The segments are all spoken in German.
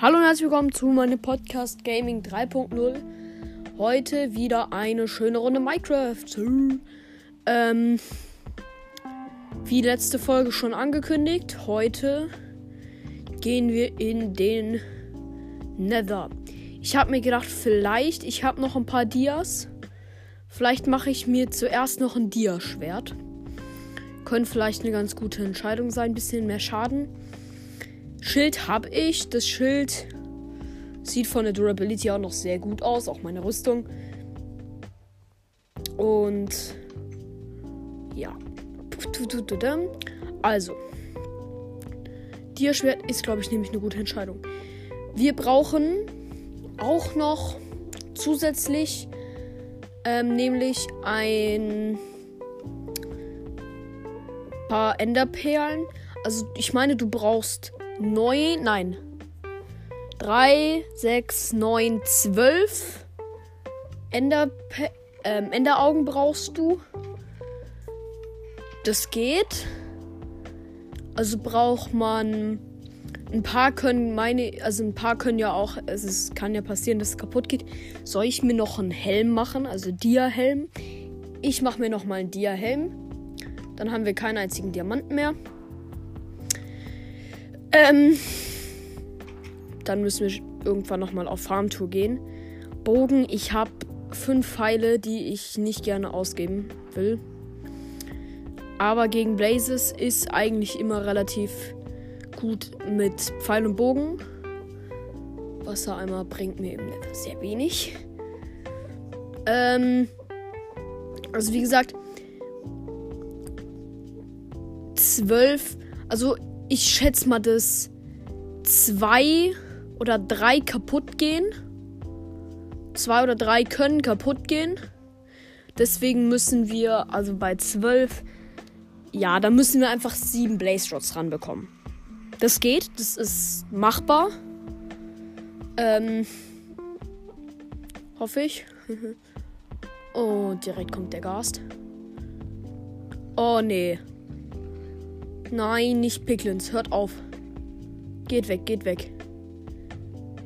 Hallo und herzlich willkommen zu meinem Podcast Gaming 3.0. Heute wieder eine schöne Runde Minecraft. Ähm, wie letzte Folge schon angekündigt, heute gehen wir in den Nether. Ich habe mir gedacht, vielleicht, ich habe noch ein paar Dias. Vielleicht mache ich mir zuerst noch ein Dia-Schwert. Könnte vielleicht eine ganz gute Entscheidung sein. Bisschen mehr Schaden. Schild habe ich. Das Schild sieht von der Durability auch noch sehr gut aus. Auch meine Rüstung. Und ja. Also. Dia-Schwert ist, glaube ich, nämlich eine gute Entscheidung. Wir brauchen auch noch zusätzlich ähm, nämlich ein paar Enderperlen. Also ich meine, du brauchst neun, nein, drei, sechs, neun, zwölf Ender, ähm, Enderaugen brauchst du. Das geht. Also braucht man ein paar können meine, also ein paar können ja auch, also es kann ja passieren, dass es kaputt geht. Soll ich mir noch einen Helm machen, also Dia-Helm? Ich mache mir noch mal einen Dia-Helm. Dann haben wir keinen einzigen Diamanten mehr. Ähm, dann müssen wir irgendwann noch mal auf Farmtour gehen. Bogen, ich habe fünf Pfeile, die ich nicht gerne ausgeben will. Aber gegen Blazes ist eigentlich immer relativ gut mit Pfeil und Bogen. Wassereimer bringt mir eben sehr wenig. Ähm, also wie gesagt, zwölf. Also ich schätze mal, dass zwei oder drei kaputt gehen. Zwei oder drei können kaputt gehen. Deswegen müssen wir, also bei zwölf, ja, da müssen wir einfach sieben Blaze Rods ranbekommen. Das geht, das ist machbar. Ähm, hoffe ich. oh, direkt kommt der Gast. Oh, nee. Nein, nicht Picklins. Hört auf. Geht weg, geht weg.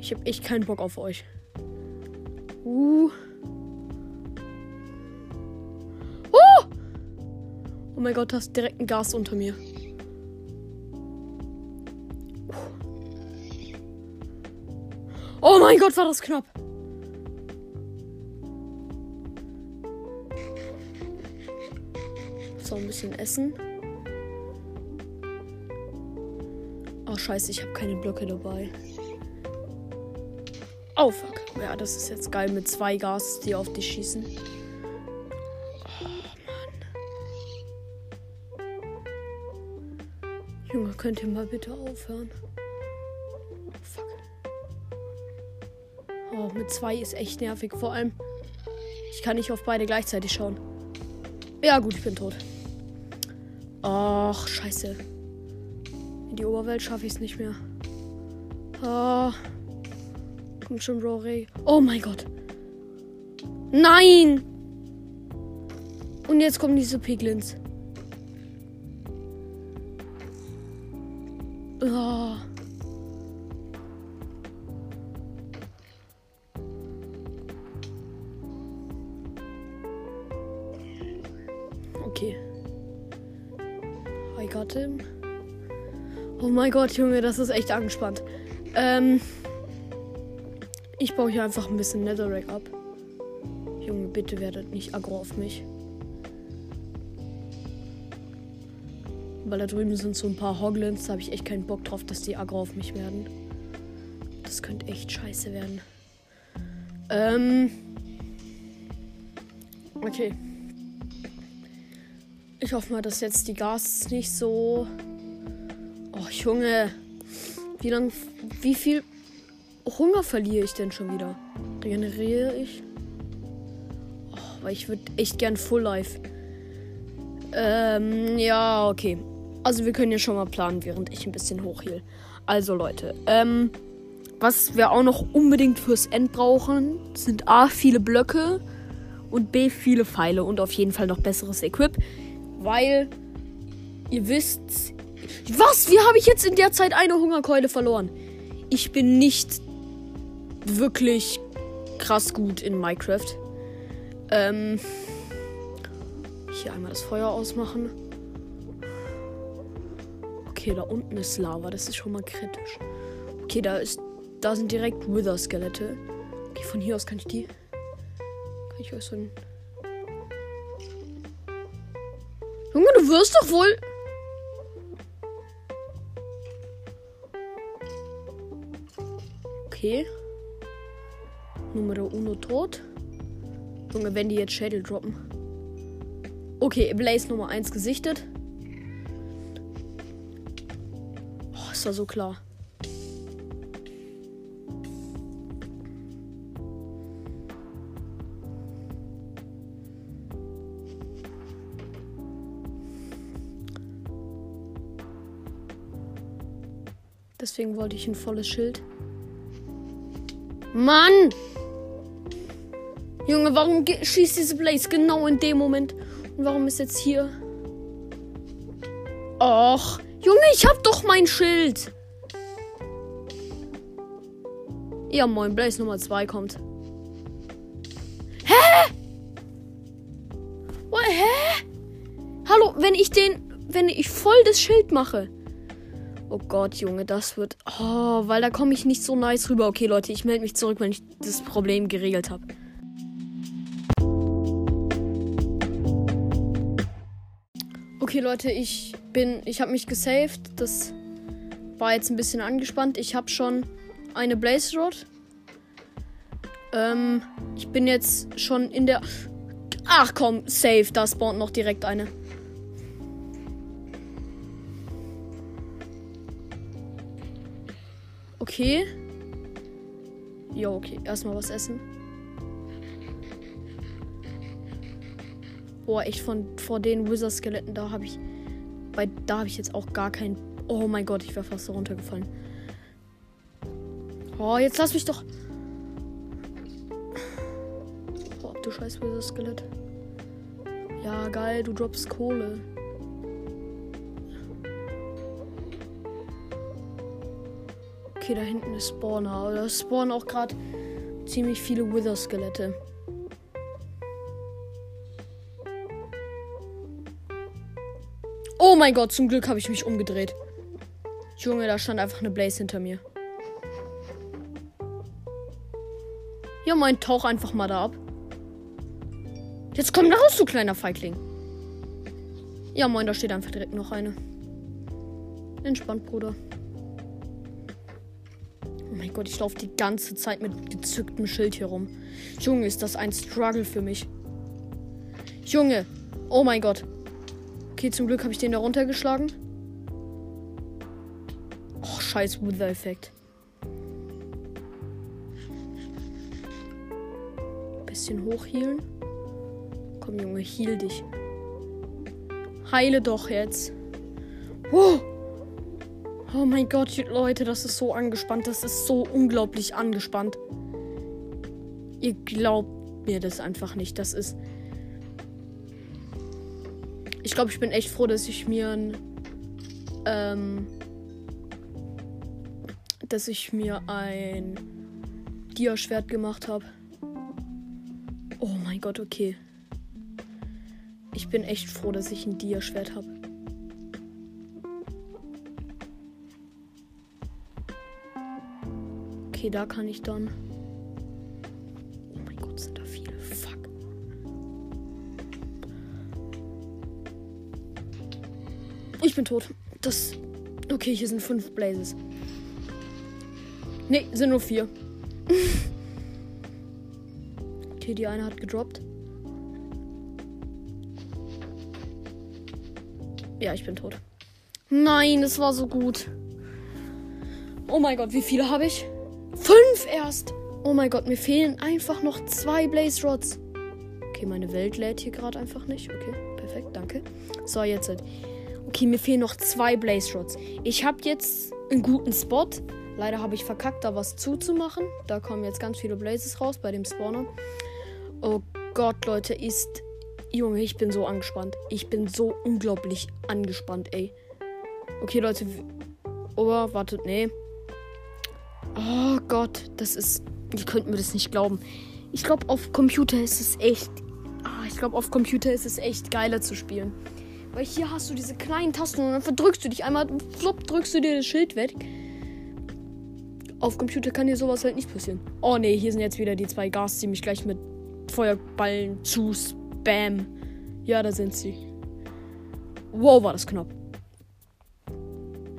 Ich habe echt keinen Bock auf euch. Uh. Oh! Oh mein Gott, da ist direkt ein Gas unter mir. Oh mein Gott, war das knapp. So, ein bisschen essen. Scheiße, ich habe keine Blöcke dabei. Oh, fuck. Ja, das ist jetzt geil mit zwei Gas, die auf dich schießen. Oh, Mann. Junge, könnt ihr mal bitte aufhören? Oh, mit zwei ist echt nervig. Vor allem, ich kann nicht auf beide gleichzeitig schauen. Ja, gut, ich bin tot. Ach, scheiße. In die Oberwelt schaffe ich es nicht mehr. Oh. Kommt schon, Rory. Oh mein Gott. Nein! Und jetzt kommen diese Piglins. Oh. Okay. I got him. Oh mein Gott, Junge, das ist echt angespannt. Ähm. Ich baue hier einfach ein bisschen Netherrack ab. Junge, bitte werdet nicht aggro auf mich. Weil da drüben sind so ein paar Hoglins, da habe ich echt keinen Bock drauf, dass die aggro auf mich werden. Das könnte echt scheiße werden. Ähm. Okay. Ich hoffe mal, dass jetzt die Gas nicht so. Junge. Wie lang. Wie viel Hunger verliere ich denn schon wieder? Regeneriere ich? Oh, weil ich würde echt gern Full Life. Ähm, ja, okay. Also wir können ja schon mal planen, während ich ein bisschen hochhiel. Also Leute, ähm, was wir auch noch unbedingt fürs End brauchen, sind A, viele Blöcke und B, viele Pfeile und auf jeden Fall noch besseres Equip. Weil ihr wisst. Was? Wie habe ich jetzt in der Zeit eine Hungerkeule verloren? ich bin nicht wirklich krass gut in Minecraft. Ähm, hier einmal das Feuer ausmachen. Okay, da unten ist Lava. Das ist schon mal kritisch. Okay, da ist. Da sind direkt Wither-Skelette. Okay, von hier aus kann ich die. Kann ich euch so ein. Junge, du wirst doch wohl. Okay. Numero uno tot. Junge, wenn die jetzt Schädel droppen. Okay, Blaze Nummer 1 gesichtet. Oh, ist da so klar. Deswegen wollte ich ein volles Schild. Mann! Junge, warum schießt diese Blaze genau in dem Moment? Und warum ist jetzt hier? Och, Junge, ich hab doch mein Schild. Ja, moin, Blaze Nummer 2 kommt. Hä? What, hä? Hallo, wenn ich den, wenn ich voll das Schild mache. Oh Gott, Junge, das wird. Oh, weil da komme ich nicht so nice rüber. Okay, Leute, ich melde mich zurück, wenn ich das Problem geregelt habe. Okay, Leute, ich bin. Ich habe mich gesaved. Das war jetzt ein bisschen angespannt. Ich habe schon eine Blaze Rod. Ähm, ich bin jetzt schon in der. Ach komm, safe. Da spawnt noch direkt eine. Okay. Jo, okay. Erstmal was essen. Boah, echt von vor den Wizard-Skeletten, da habe ich. Bei da habe ich jetzt auch gar keinen. Oh mein Gott, ich wäre fast so runtergefallen. Oh, jetzt lass mich doch. Oh, du scheiß Wizard-Skelett. Ja, geil, du droppst Kohle. Okay, da hinten ist Spawner. Aber da spawnen auch gerade ziemlich viele Wither-Skelette. Oh mein Gott, zum Glück habe ich mich umgedreht. Junge, da stand einfach eine Blaze hinter mir. Ja, mein Tauch einfach mal da ab. Jetzt komm raus, du kleiner Feigling. Ja, moin, da steht einfach direkt noch eine. Entspannt, Bruder mein Gott, ich laufe die ganze Zeit mit gezücktem Schild hier rum. Junge, ist das ein Struggle für mich. Junge, oh mein Gott. Okay, zum Glück habe ich den da runtergeschlagen. Oh, scheiß Wither-Effekt. Bisschen hochhealen. Komm, Junge, heal dich. Heile doch jetzt. Oh! Oh mein Gott, Leute, das ist so angespannt. Das ist so unglaublich angespannt. Ihr glaubt mir das einfach nicht. Das ist. Ich glaube, ich bin echt froh, dass ich mir ein. Ähm, dass ich mir ein Dia-Schwert gemacht habe. Oh mein Gott, okay. Ich bin echt froh, dass ich ein Dia-Schwert habe. Okay, da kann ich dann. Oh mein Gott, sind da viele. Fuck. Ich bin tot. Das. Okay, hier sind fünf Blazes. Ne, sind nur vier. okay, die eine hat gedroppt. Ja, ich bin tot. Nein, es war so gut. Oh mein Gott, wie viele habe ich? Fünf erst. Oh mein Gott, mir fehlen einfach noch zwei Blaze Rods. Okay, meine Welt lädt hier gerade einfach nicht. Okay, perfekt, danke. So, jetzt halt. Okay, mir fehlen noch zwei Blaze Rods. Ich habe jetzt einen guten Spot. Leider habe ich verkackt, da was zuzumachen. Da kommen jetzt ganz viele Blazes raus bei dem Spawner. Oh Gott, Leute, ist. Junge, ich bin so angespannt. Ich bin so unglaublich angespannt, ey. Okay, Leute. Oh, wartet, nee. Oh Gott, das ist. Ihr könnt mir das nicht glauben. Ich glaube, auf Computer ist es echt. Ah, ich glaube, auf Computer ist es echt geiler zu spielen. Weil hier hast du diese kleinen Tasten und dann verdrückst du dich einmal, flop, drückst du dir das Schild weg. Auf Computer kann dir sowas halt nicht passieren. Oh ne, hier sind jetzt wieder die zwei Gas, die mich gleich mit Feuerballen zu spam. Ja, da sind sie. Wow, war das knapp.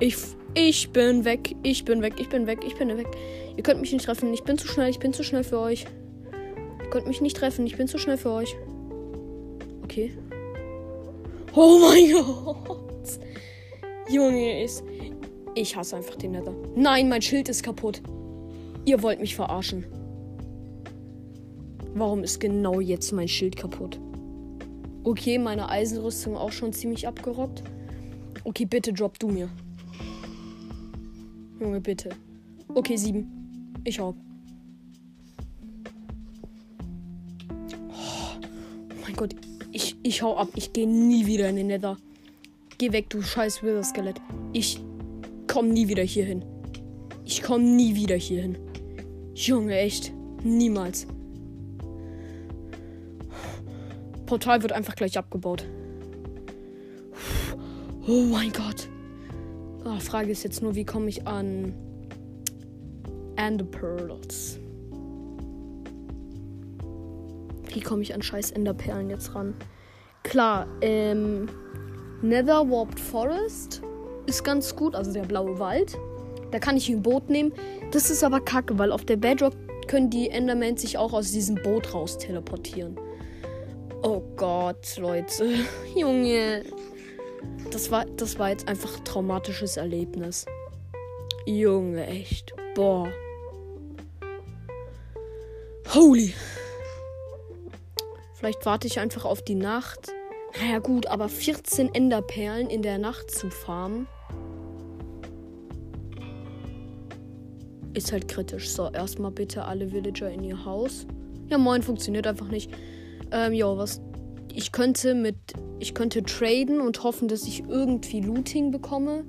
Ich, ich bin weg, ich bin weg, ich bin weg, ich bin weg. Ihr könnt mich nicht treffen, ich bin zu schnell, ich bin zu schnell für euch. Ihr könnt mich nicht treffen, ich bin zu schnell für euch. Okay. Oh mein Gott. Junge, ist. Ich hasse einfach den Nether. Nein, mein Schild ist kaputt. Ihr wollt mich verarschen. Warum ist genau jetzt mein Schild kaputt? Okay, meine Eisenrüstung auch schon ziemlich abgerockt. Okay, bitte drop du mir. Junge, bitte. Okay, sieben. Ich hab. Oh mein Gott, ich, ich hau ab. Ich gehe nie wieder in den Nether. Geh weg, du scheiß Wither-Skelett. Ich komm nie wieder hier hin. Ich komm nie wieder hier hin. Junge, echt. Niemals. Portal wird einfach gleich abgebaut. Oh mein Gott. Oh, Frage ist jetzt nur, wie komme ich an Ender Pearls? Wie komme ich an scheiß Enderperlen jetzt ran? Klar, ähm, Nether Warped Forest ist ganz gut, also der blaue Wald. Da kann ich ein Boot nehmen. Das ist aber kacke, weil auf der Bedrock können die Endermans sich auch aus diesem Boot raus teleportieren. Oh Gott, Leute. Junge. Das war, das war jetzt einfach ein traumatisches Erlebnis. Junge, echt. Boah. Holy. Vielleicht warte ich einfach auf die Nacht. Naja gut, aber 14 Enderperlen in der Nacht zu farmen. Ist halt kritisch. So, erstmal bitte alle Villager in ihr Haus. Ja, moin, funktioniert einfach nicht. Ähm, ja, was. Ich könnte mit. Ich könnte traden und hoffen, dass ich irgendwie Looting bekomme.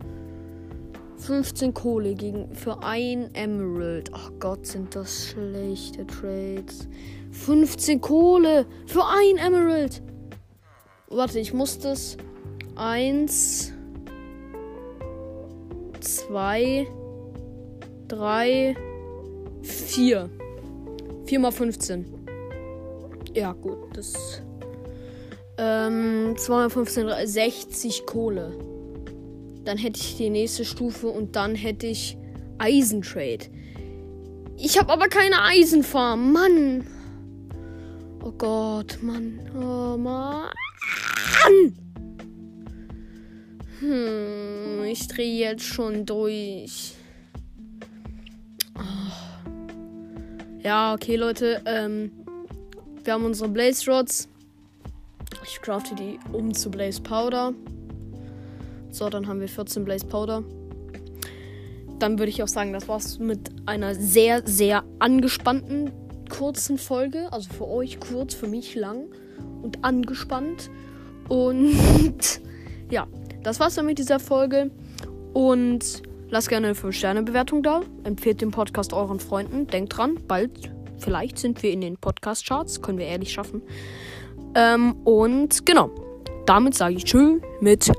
15 Kohle gegen für ein Emerald. Ach Gott, sind das schlechte Trades. 15 Kohle für ein Emerald. Warte, ich muss das. Eins. Zwei. Drei. Vier. Vier mal 15. Ja, gut, das. Ähm, 215, 60 Kohle. Dann hätte ich die nächste Stufe und dann hätte ich Eisentrade. Ich habe aber keine Eisenfarm, Mann. Oh Gott, Mann. Oh Mann. Hm, ich drehe jetzt schon durch. Oh. Ja, okay, Leute. Ähm, wir haben unsere Blaze Rods. Ich crafte die um zu Blaze Powder. So, dann haben wir 14 Blaze Powder. Dann würde ich auch sagen, das war's mit einer sehr, sehr angespannten kurzen Folge. Also für euch kurz, für mich lang und angespannt. Und ja, das war's dann mit dieser Folge. Und lasst gerne eine 5-Sterne-Bewertung da. Empfehlt den Podcast euren Freunden. Denkt dran, bald Vielleicht sind wir in den Podcast-Charts. Können wir ehrlich schaffen. Ähm, und genau. Damit sage ich Tschö mit